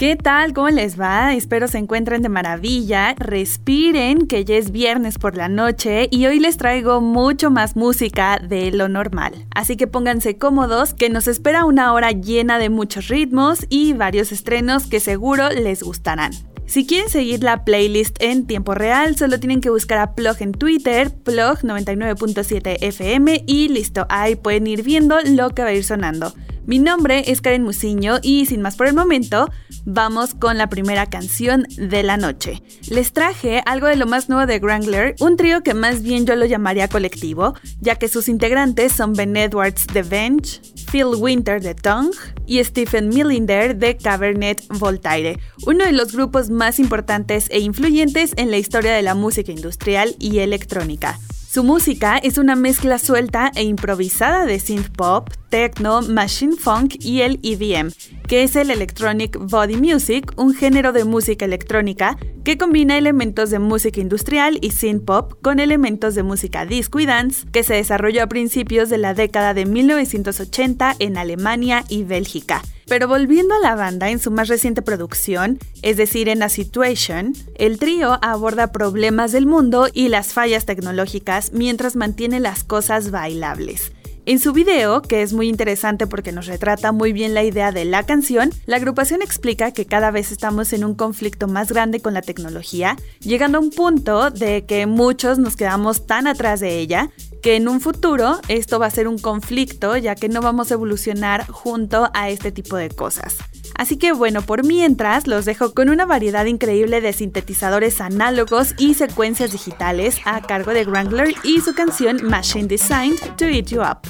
¿Qué tal? ¿Cómo les va? Espero se encuentren de maravilla. Respiren, que ya es viernes por la noche y hoy les traigo mucho más música de lo normal. Así que pónganse cómodos, que nos espera una hora llena de muchos ritmos y varios estrenos que seguro les gustarán. Si quieren seguir la playlist en tiempo real, solo tienen que buscar a Plug en Twitter, Plug 99.7 FM y listo, ahí pueden ir viendo lo que va a ir sonando. Mi nombre es Karen Musiño y sin más por el momento, vamos con la primera canción de la noche. Les traje algo de lo más nuevo de Wrangler, un trío que más bien yo lo llamaría colectivo, ya que sus integrantes son Ben Edwards de Venge, Phil Winter de Tongue y Stephen Millinder de Cabernet Voltaire, uno de los grupos más importantes e influyentes en la historia de la música industrial y electrónica. Su música es una mezcla suelta e improvisada de synth pop, techno, machine funk y el EDM, que es el Electronic Body Music, un género de música electrónica que combina elementos de música industrial y synth pop con elementos de música disco y dance, que se desarrolló a principios de la década de 1980 en Alemania y Bélgica. Pero volviendo a la banda en su más reciente producción, es decir, en A Situation, el trío aborda problemas del mundo y las fallas tecnológicas mientras mantiene las cosas bailables. En su video, que es muy interesante porque nos retrata muy bien la idea de la canción, la agrupación explica que cada vez estamos en un conflicto más grande con la tecnología, llegando a un punto de que muchos nos quedamos tan atrás de ella que en un futuro esto va a ser un conflicto ya que no vamos a evolucionar junto a este tipo de cosas. Así que bueno, por mientras los dejo con una variedad increíble de sintetizadores análogos y secuencias digitales a cargo de Wrangler y su canción Machine Designed to Eat You Up.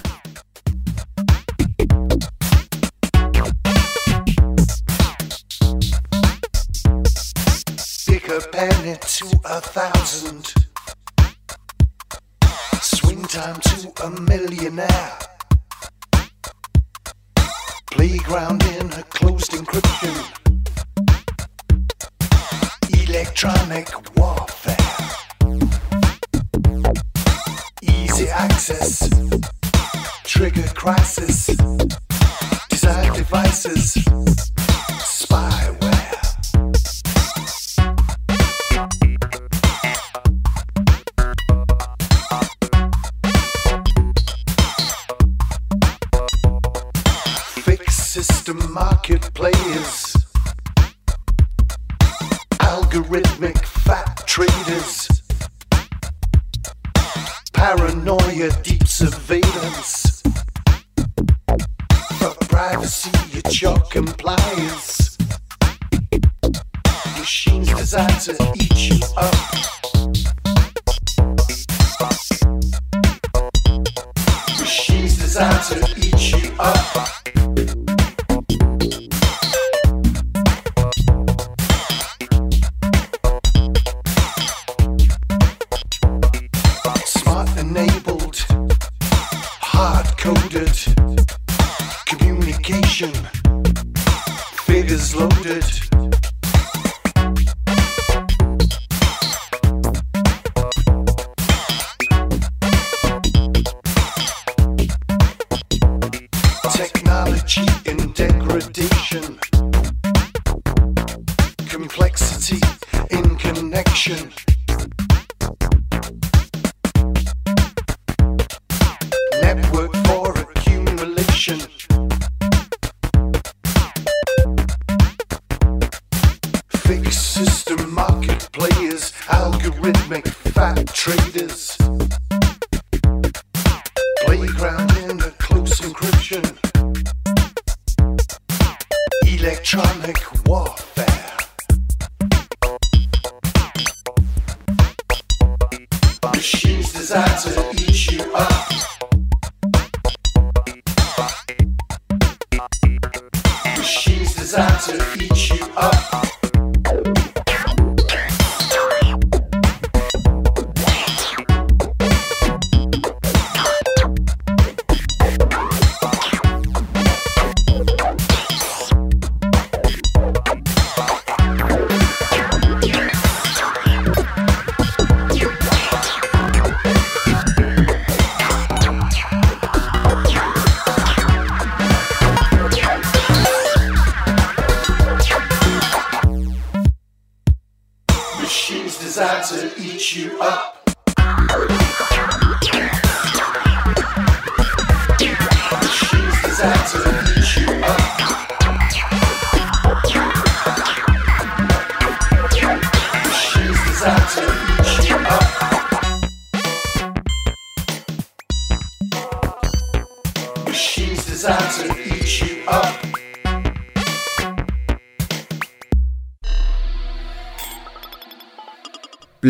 Swing time to a millionaire. Playground in a closed encryption. Electronic warfare. Easy access. Trigger crisis. Design devices. Paranoia, deep surveillance. For privacy at your compliance. Machines designed to eat you up. Machines designed to eat you up.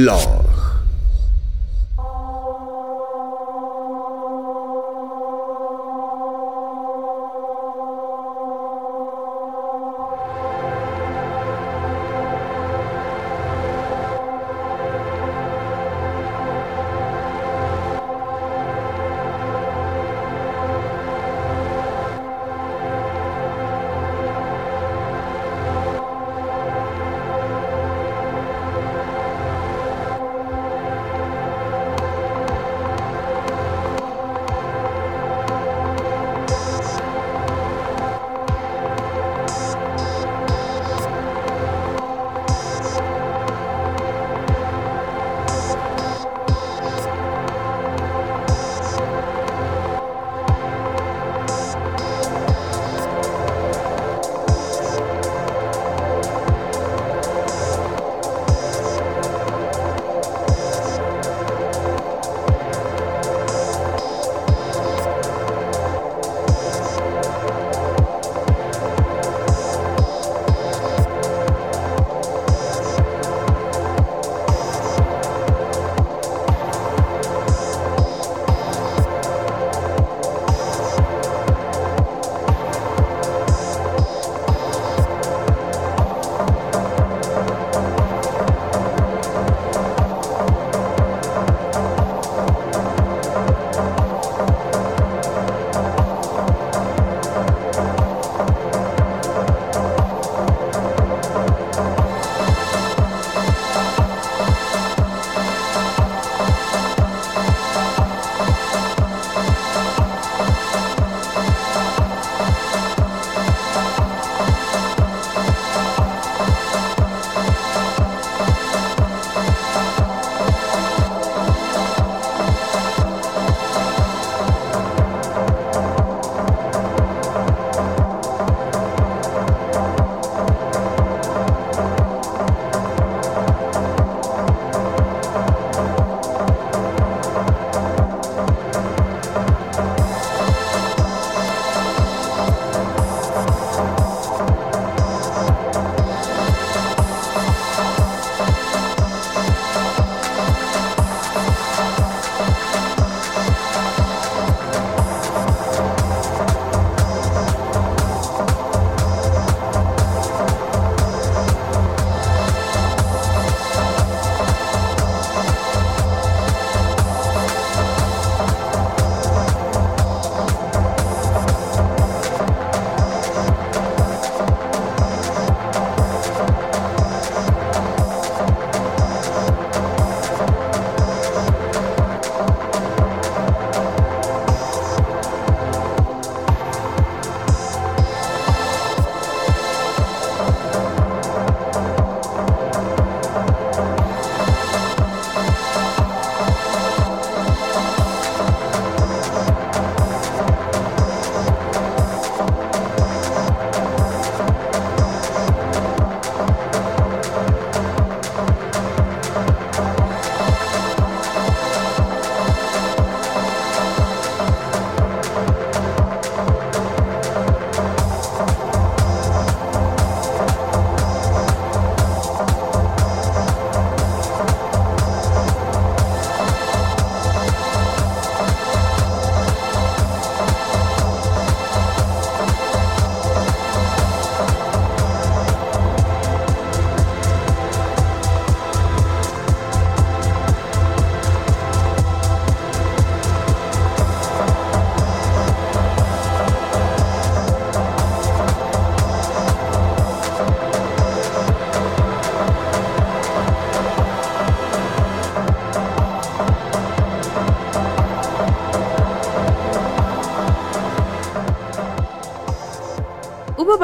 Blog.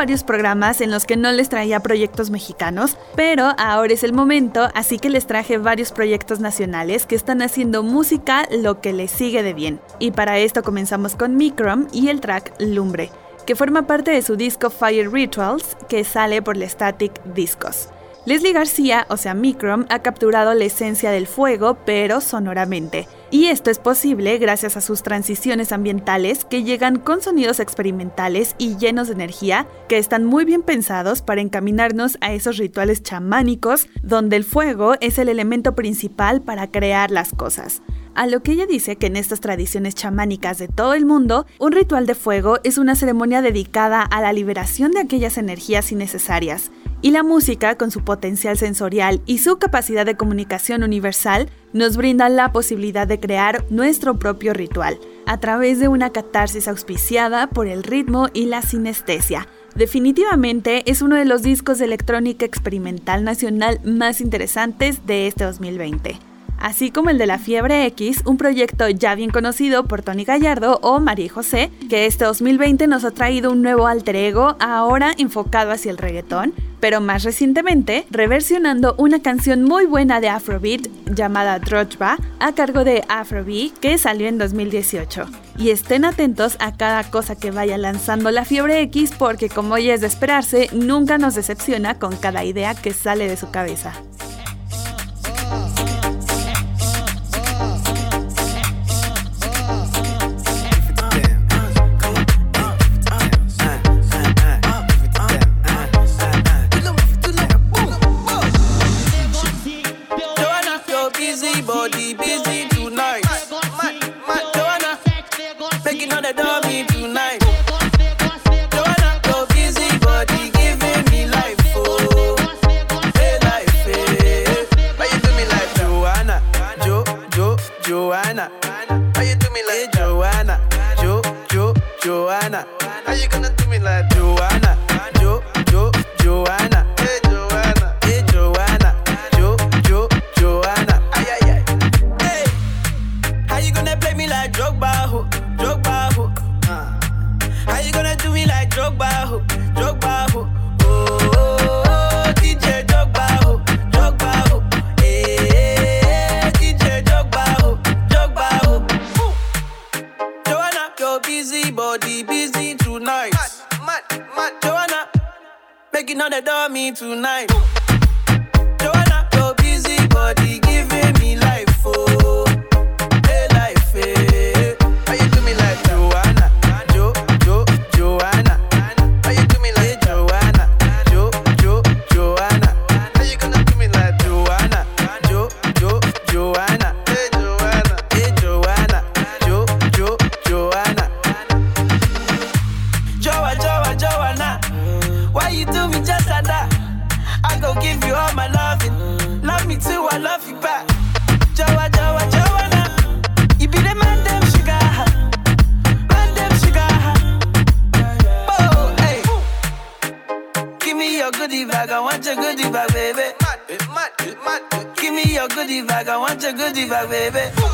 Varios programas en los que no les traía proyectos mexicanos, pero ahora es el momento, así que les traje varios proyectos nacionales que están haciendo música lo que les sigue de bien. Y para esto comenzamos con Microm y el track Lumbre, que forma parte de su disco Fire Rituals, que sale por la Static Discos. Leslie García, o sea Microm, ha capturado la esencia del fuego, pero sonoramente. Y esto es posible gracias a sus transiciones ambientales que llegan con sonidos experimentales y llenos de energía que están muy bien pensados para encaminarnos a esos rituales chamánicos donde el fuego es el elemento principal para crear las cosas. A lo que ella dice que en estas tradiciones chamánicas de todo el mundo, un ritual de fuego es una ceremonia dedicada a la liberación de aquellas energías innecesarias y la música, con su potencial sensorial y su capacidad de comunicación universal, nos brinda la posibilidad de crear nuestro propio ritual, a través de una catarsis auspiciada por el ritmo y la sinestesia. Definitivamente es uno de los discos de electrónica experimental nacional más interesantes de este 2020 así como el de la Fiebre X, un proyecto ya bien conocido por Tony Gallardo o María José, que este 2020 nos ha traído un nuevo alter ego, ahora enfocado hacia el reggaetón, pero más recientemente reversionando una canción muy buena de Afrobeat llamada Drojba a cargo de Afrobeat que salió en 2018. Y estén atentos a cada cosa que vaya lanzando la fiebre X porque como ya es de esperarse, nunca nos decepciona con cada idea que sale de su cabeza. Make you know they done me tonight. Joanna, your busy body. baby.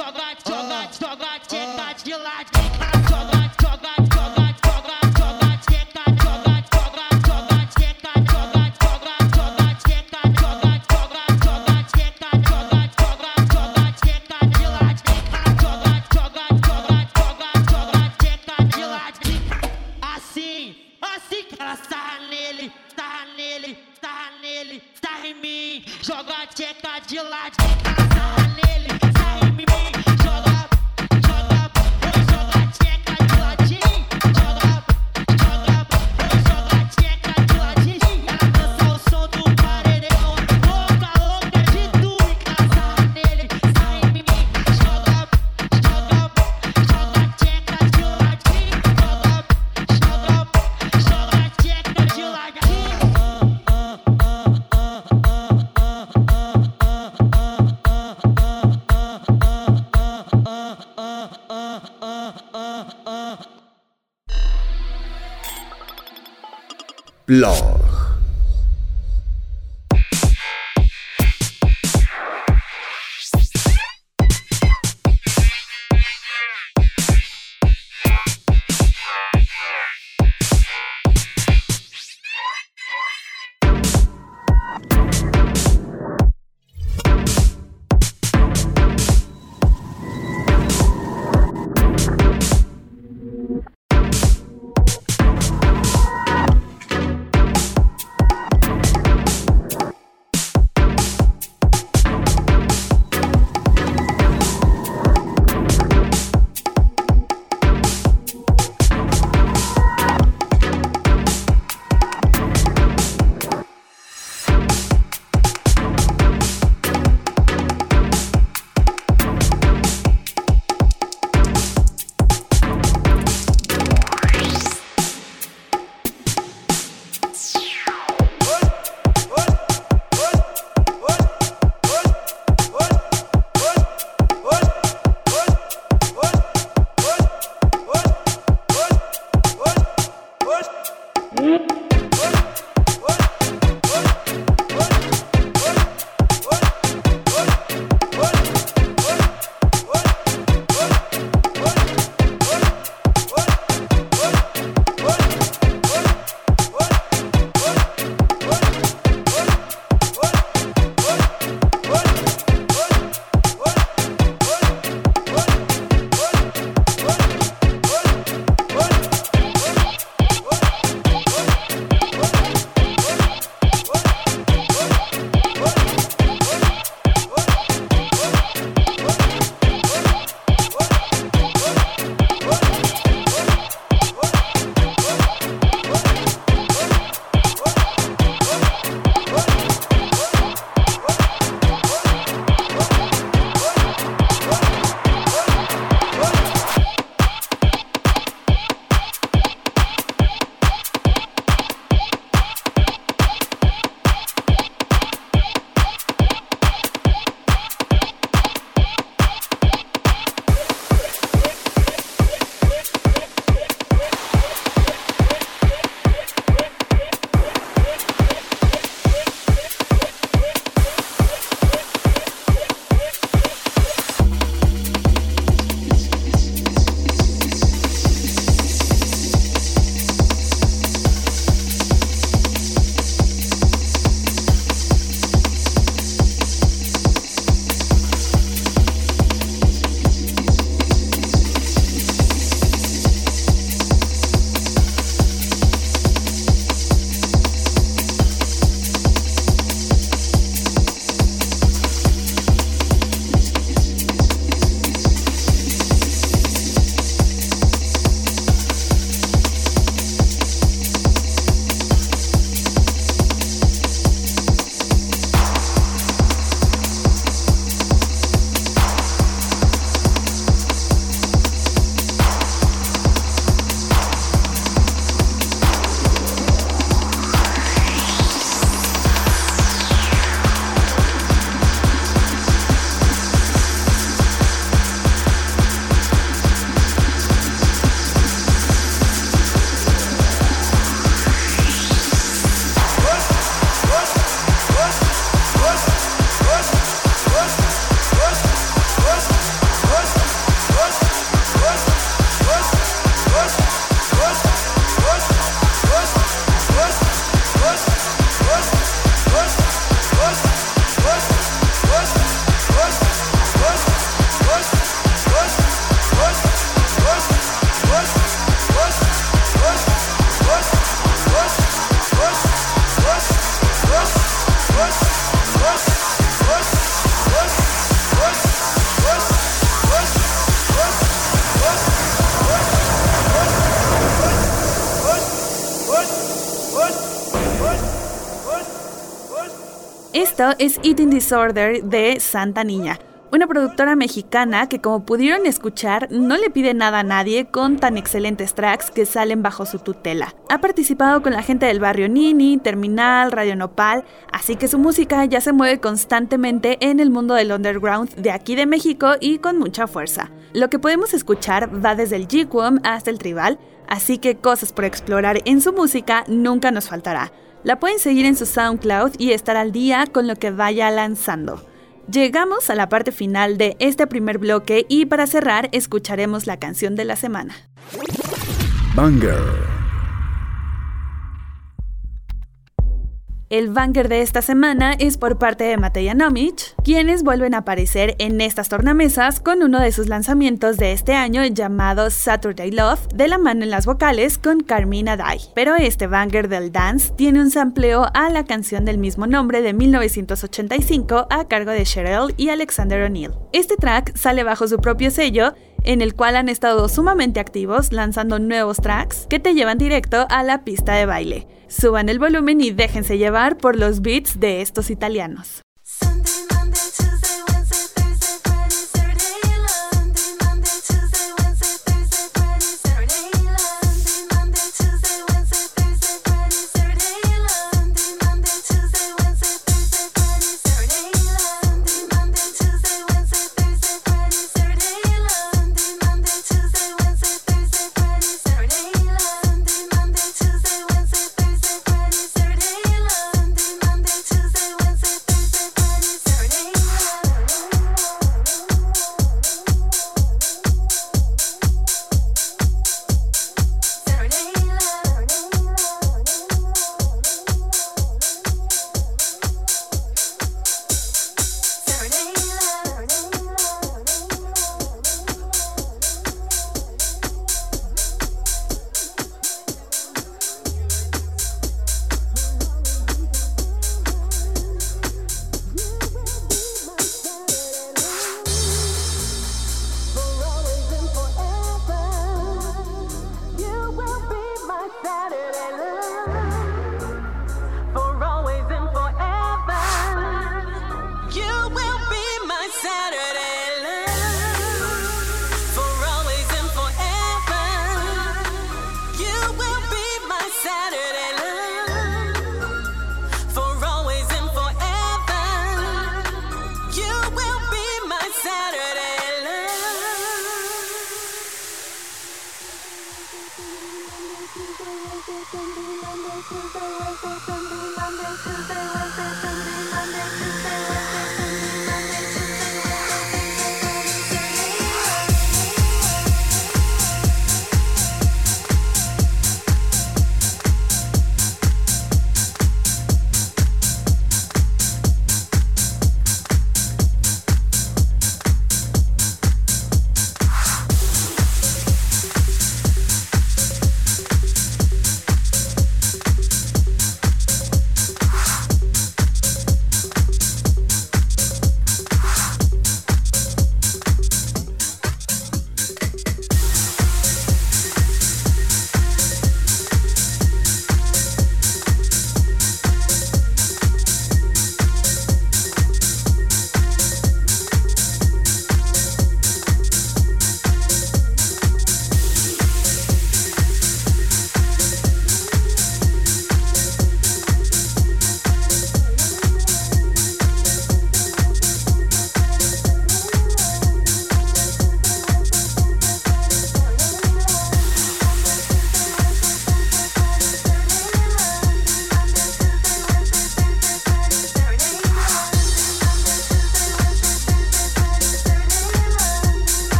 সদা Blog. Esto es Eating Disorder de Santa Niña, una productora mexicana que como pudieron escuchar no le pide nada a nadie con tan excelentes tracks que salen bajo su tutela. Ha participado con la gente del barrio Nini, Terminal, Radio Nopal, así que su música ya se mueve constantemente en el mundo del underground de aquí de México y con mucha fuerza. Lo que podemos escuchar va desde el G-Wom hasta el Tribal, así que cosas por explorar en su música nunca nos faltará. La pueden seguir en su SoundCloud y estar al día con lo que vaya lanzando. Llegamos a la parte final de este primer bloque y para cerrar escucharemos la canción de la semana. Banger. El banger de esta semana es por parte de Mateja Nomic, quienes vuelven a aparecer en estas tornamesas con uno de sus lanzamientos de este año llamado Saturday Love, de la mano en las vocales con Carmina Dai. Pero este banger del dance tiene un sampleo a la canción del mismo nombre de 1985 a cargo de Cheryl y Alexander O'Neill. Este track sale bajo su propio sello en el cual han estado sumamente activos lanzando nuevos tracks que te llevan directo a la pista de baile. Suban el volumen y déjense llevar por los beats de estos italianos.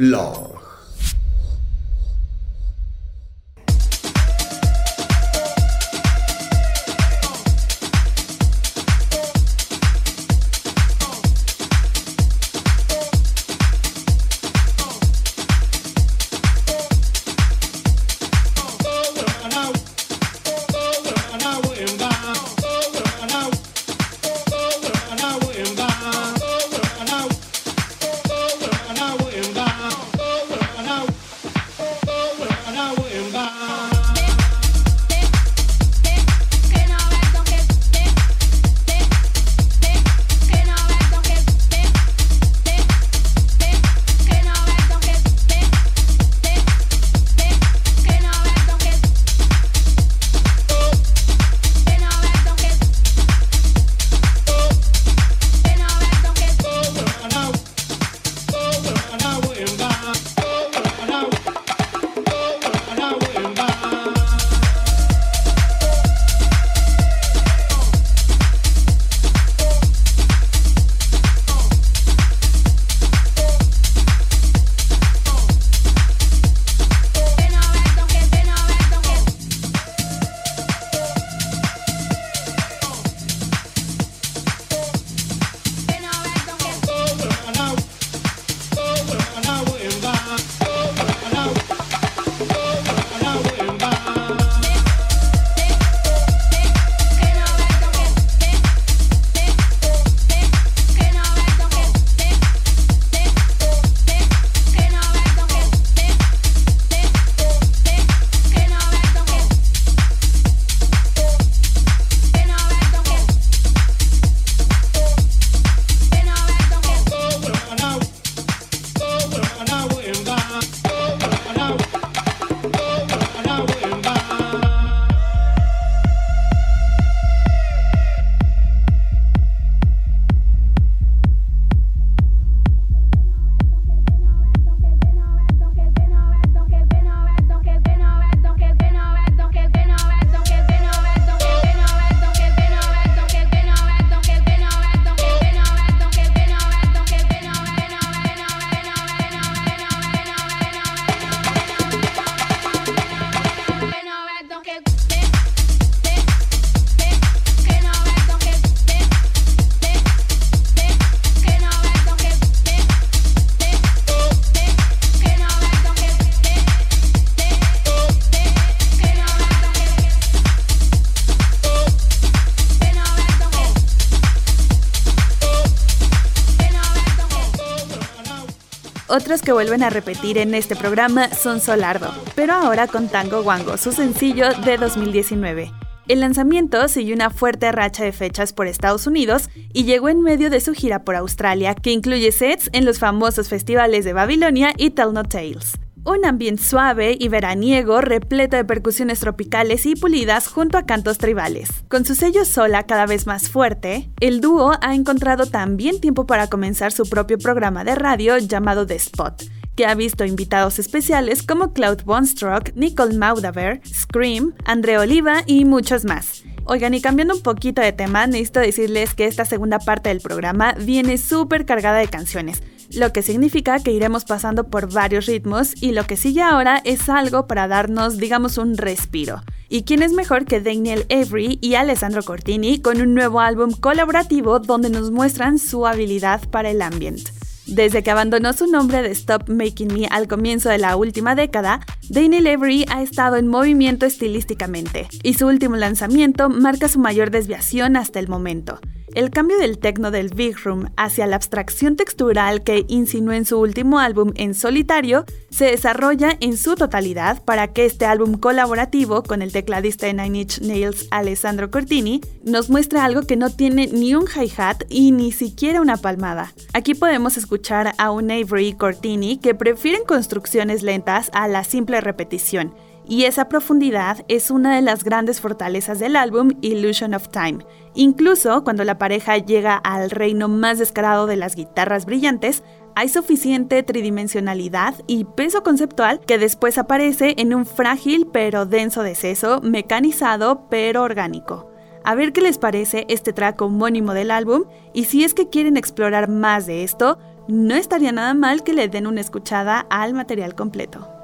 Blog. Otros que vuelven a repetir en este programa son Solardo, pero ahora con Tango Wango, su sencillo de 2019. El lanzamiento siguió una fuerte racha de fechas por Estados Unidos y llegó en medio de su gira por Australia, que incluye sets en los famosos festivales de Babilonia y Tell No Tales. Un ambiente suave y veraniego repleto de percusiones tropicales y pulidas junto a cantos tribales. Con su sello sola cada vez más fuerte, el dúo ha encontrado también tiempo para comenzar su propio programa de radio llamado The Spot, que ha visto invitados especiales como Cloud Bonstruck, Nicole Maudaver, Scream, André Oliva y muchos más. Oigan, y cambiando un poquito de tema, necesito decirles que esta segunda parte del programa viene súper cargada de canciones, lo que significa que iremos pasando por varios ritmos y lo que sigue ahora es algo para darnos, digamos, un respiro. ¿Y quién es mejor que Daniel Avery y Alessandro Cortini con un nuevo álbum colaborativo donde nos muestran su habilidad para el ambiente? Desde que abandonó su nombre de Stop Making Me al comienzo de la última década, Daniel Avery ha estado en movimiento estilísticamente, y su último lanzamiento marca su mayor desviación hasta el momento. El cambio del techno del Big Room hacia la abstracción textural que insinuó en su último álbum en solitario se desarrolla en su totalidad para que este álbum colaborativo con el tecladista de Nine Inch Nails Alessandro Cortini nos muestre algo que no tiene ni un hi-hat y ni siquiera una palmada. Aquí podemos escuchar a un Avery Cortini que prefieren construcciones lentas a la simple repetición y esa profundidad es una de las grandes fortalezas del álbum Illusion of Time. Incluso cuando la pareja llega al reino más descarado de las guitarras brillantes, hay suficiente tridimensionalidad y peso conceptual que después aparece en un frágil pero denso deceso, mecanizado pero orgánico. A ver qué les parece este track homónimo del álbum y si es que quieren explorar más de esto, no estaría nada mal que le den una escuchada al material completo.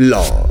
Blog.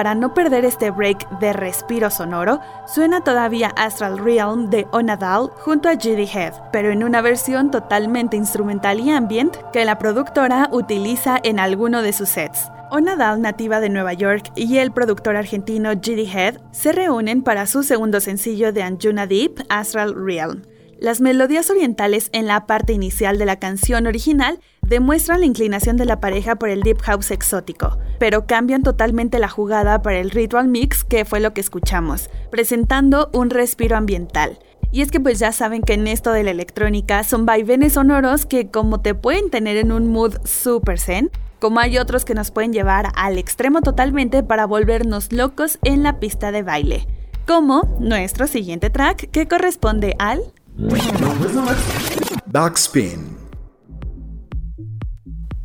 Para no perder este break de respiro sonoro, suena todavía Astral Realm de Onadal junto a Judy Head, pero en una versión totalmente instrumental y ambient que la productora utiliza en alguno de sus sets. Onadal, nativa de Nueva York, y el productor argentino Judy Head se reúnen para su segundo sencillo de Anjuna Deep, Astral Realm. Las melodías orientales en la parte inicial de la canción original demuestran la inclinación de la pareja por el deep house exótico, pero cambian totalmente la jugada para el ritual mix que fue lo que escuchamos, presentando un respiro ambiental. Y es que pues ya saben que en esto de la electrónica son vaivenes sonoros que como te pueden tener en un mood super zen, como hay otros que nos pueden llevar al extremo totalmente para volvernos locos en la pista de baile, como nuestro siguiente track que corresponde al Backspin.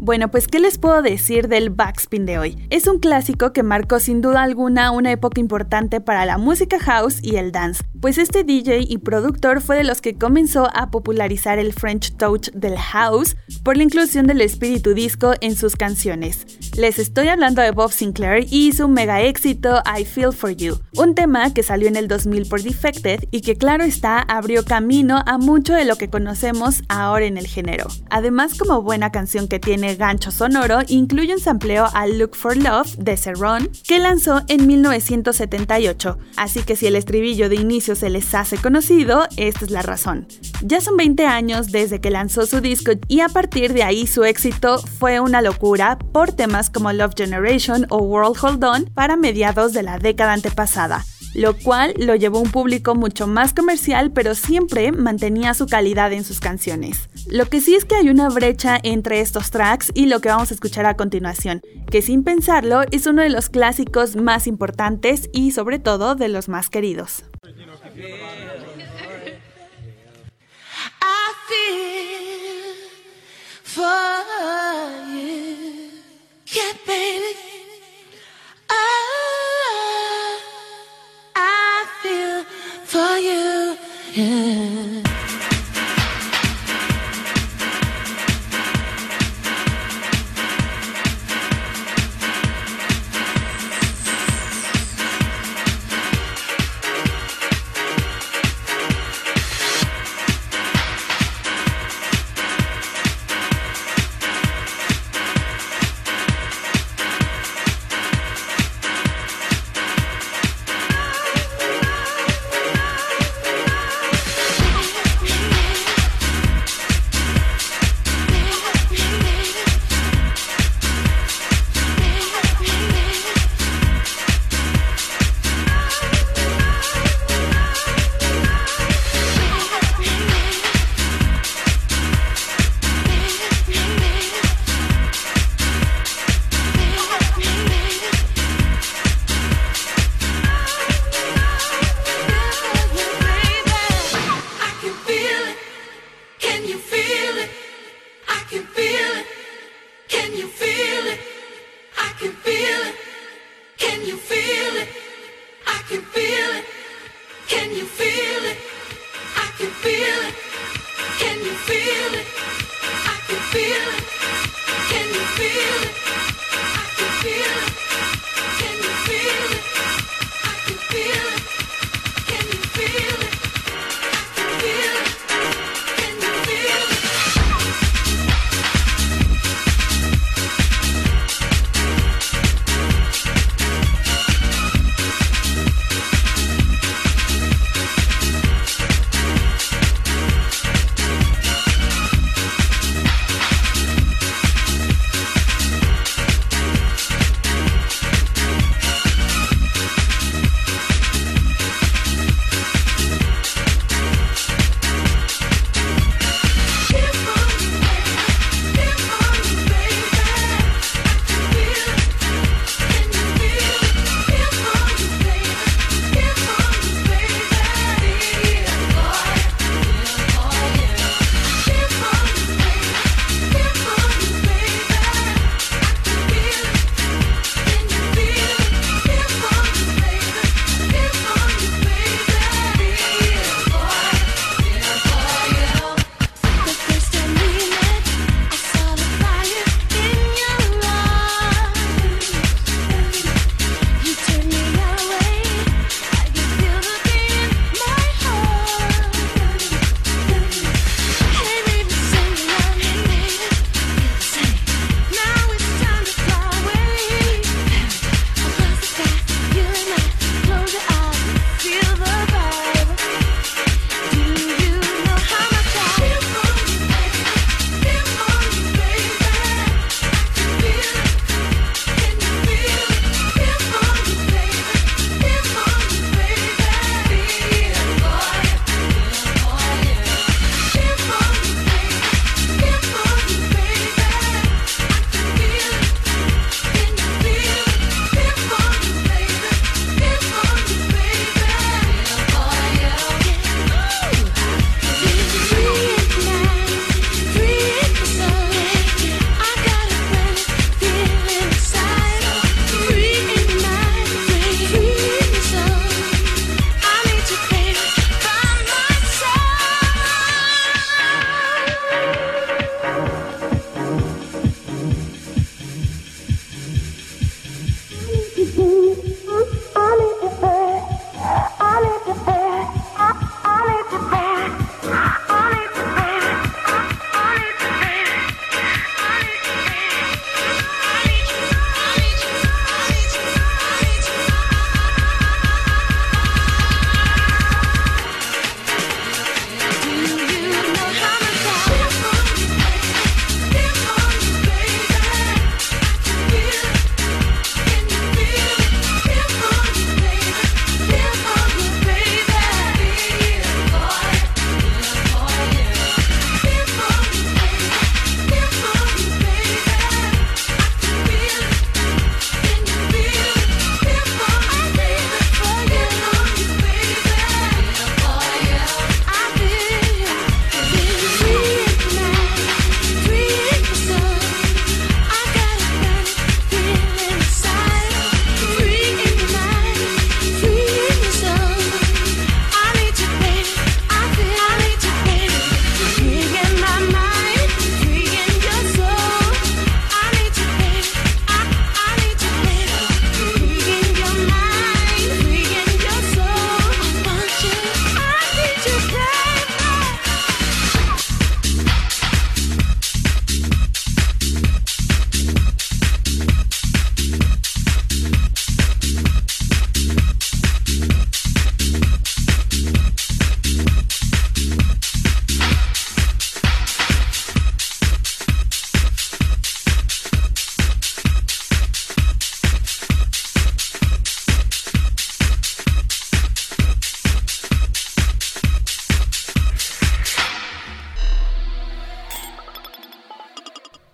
Bueno, pues ¿qué les puedo decir del backspin de hoy? Es un clásico que marcó sin duda alguna una época importante para la música house y el dance, pues este DJ y productor fue de los que comenzó a popularizar el French touch del house por la inclusión del espíritu disco en sus canciones. Les estoy hablando de Bob Sinclair y su mega éxito I Feel For You, un tema que salió en el 2000 por Defected y que claro está abrió camino a mucho de lo que conocemos ahora en el género. Además como buena canción que tiene gancho sonoro, incluye un sampleo a Look for Love de Cerrone que lanzó en 1978, así que si el estribillo de inicio se les hace conocido, esta es la razón. Ya son 20 años desde que lanzó su disco y a partir de ahí su éxito fue una locura por temas como Love Generation o World Hold On para mediados de la década antepasada. Lo cual lo llevó a un público mucho más comercial, pero siempre mantenía su calidad en sus canciones. Lo que sí es que hay una brecha entre estos tracks y lo que vamos a escuchar a continuación, que sin pensarlo es uno de los clásicos más importantes y sobre todo de los más queridos. I feel for you. Yeah.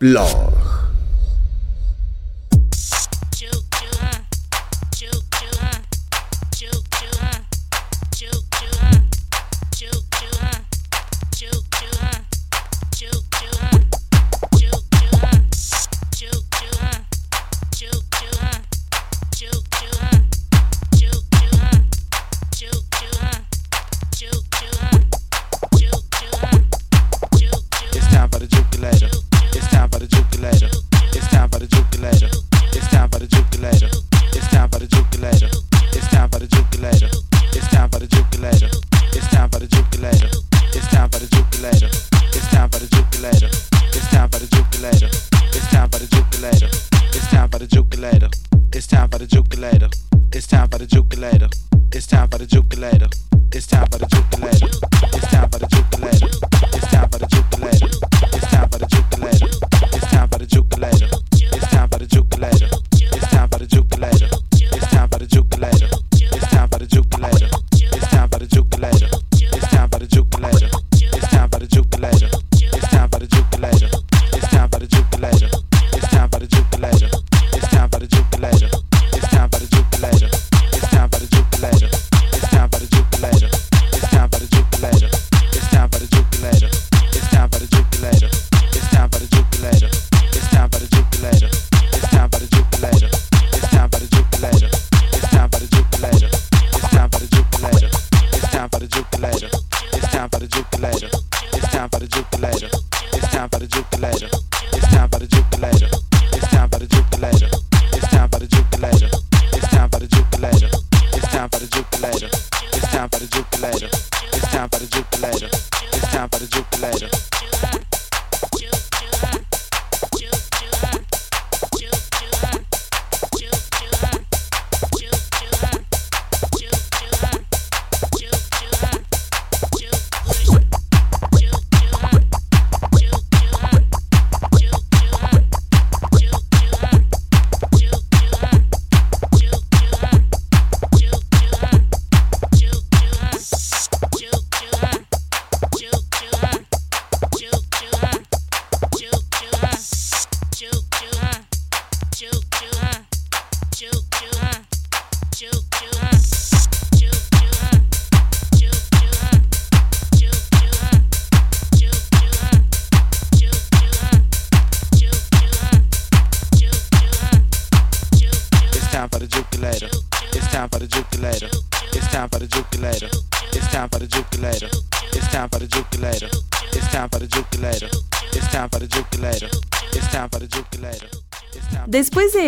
Blog.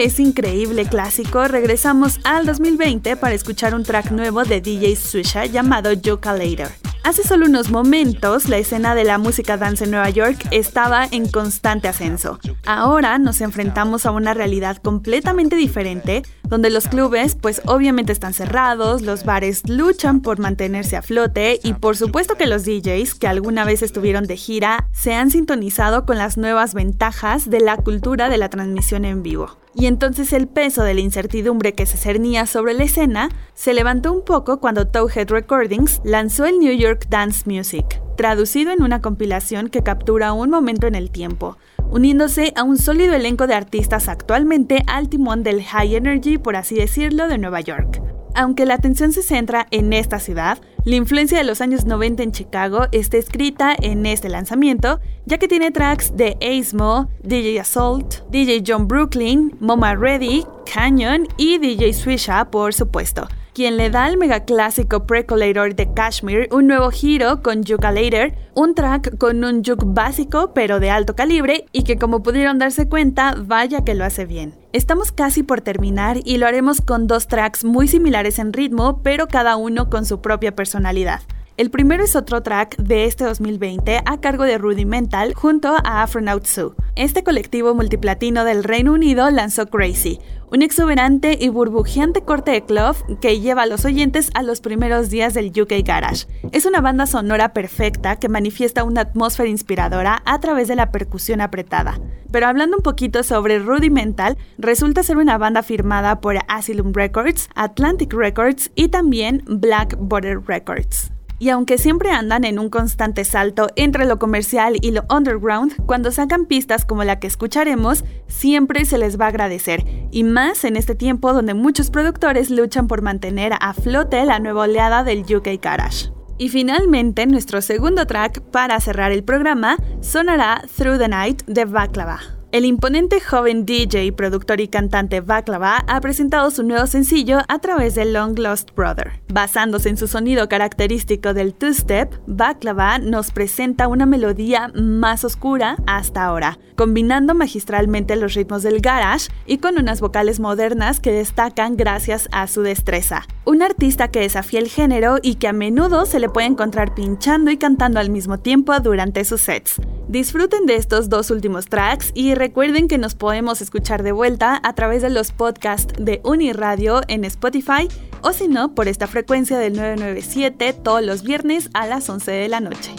Ese increíble clásico, regresamos al 2020 para escuchar un track nuevo de DJ Swisha llamado Yuka Later. Hace solo unos momentos, la escena de la música dance en Nueva York estaba en constante ascenso. Ahora nos enfrentamos a una realidad completamente diferente, donde los clubes pues obviamente están cerrados, los bares luchan por mantenerse a flote y por supuesto que los DJs que alguna vez estuvieron de gira se han sintonizado con las nuevas ventajas de la cultura de la transmisión en vivo. Y entonces el peso de la incertidumbre que se cernía sobre la escena se levantó un poco cuando Towhead Recordings lanzó el New York Dance Music, traducido en una compilación que captura un momento en el tiempo, uniéndose a un sólido elenco de artistas actualmente al timón del high energy, por así decirlo, de Nueva York. Aunque la atención se centra en esta ciudad, la influencia de los años 90 en Chicago está escrita en este lanzamiento, ya que tiene tracks de Asmo, DJ Assault, DJ John Brooklyn, Moma Reddy, Canyon y DJ Swisha, por supuesto, quien le da al megaclásico Precolator de Kashmir un nuevo giro con Yuka Later, un track con un juke básico pero de alto calibre y que como pudieron darse cuenta, vaya que lo hace bien. Estamos casi por terminar y lo haremos con dos tracks muy similares en ritmo, pero cada uno con su propia personalidad. El primero es otro track de este 2020 a cargo de Rudimental junto a Afronaut Zoo. Este colectivo multiplatino del Reino Unido lanzó Crazy, un exuberante y burbujeante corte de club que lleva a los oyentes a los primeros días del UK Garage. Es una banda sonora perfecta que manifiesta una atmósfera inspiradora a través de la percusión apretada. Pero hablando un poquito sobre Rudimental, resulta ser una banda firmada por Asylum Records, Atlantic Records y también Black Border Records. Y aunque siempre andan en un constante salto entre lo comercial y lo underground, cuando sacan pistas como la que escucharemos, siempre se les va a agradecer, y más en este tiempo donde muchos productores luchan por mantener a flote la nueva oleada del UK Garage. Y finalmente, nuestro segundo track para cerrar el programa sonará Through the Night de Baklava. El imponente joven DJ, productor y cantante Baklava ha presentado su nuevo sencillo a través de Long Lost Brother. Basándose en su sonido característico del two-step, Baklava nos presenta una melodía más oscura hasta ahora, combinando magistralmente los ritmos del garage y con unas vocales modernas que destacan gracias a su destreza. Un artista que desafía el género y que a menudo se le puede encontrar pinchando y cantando al mismo tiempo durante sus sets. Disfruten de estos dos últimos tracks y recuerden que nos podemos escuchar de vuelta a través de los podcasts de Uniradio en Spotify o si no, por esta frecuencia del 997 todos los viernes a las 11 de la noche.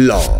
Blog.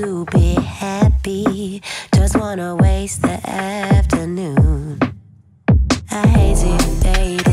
to be happy. Just wanna waste the afternoon. I hate it,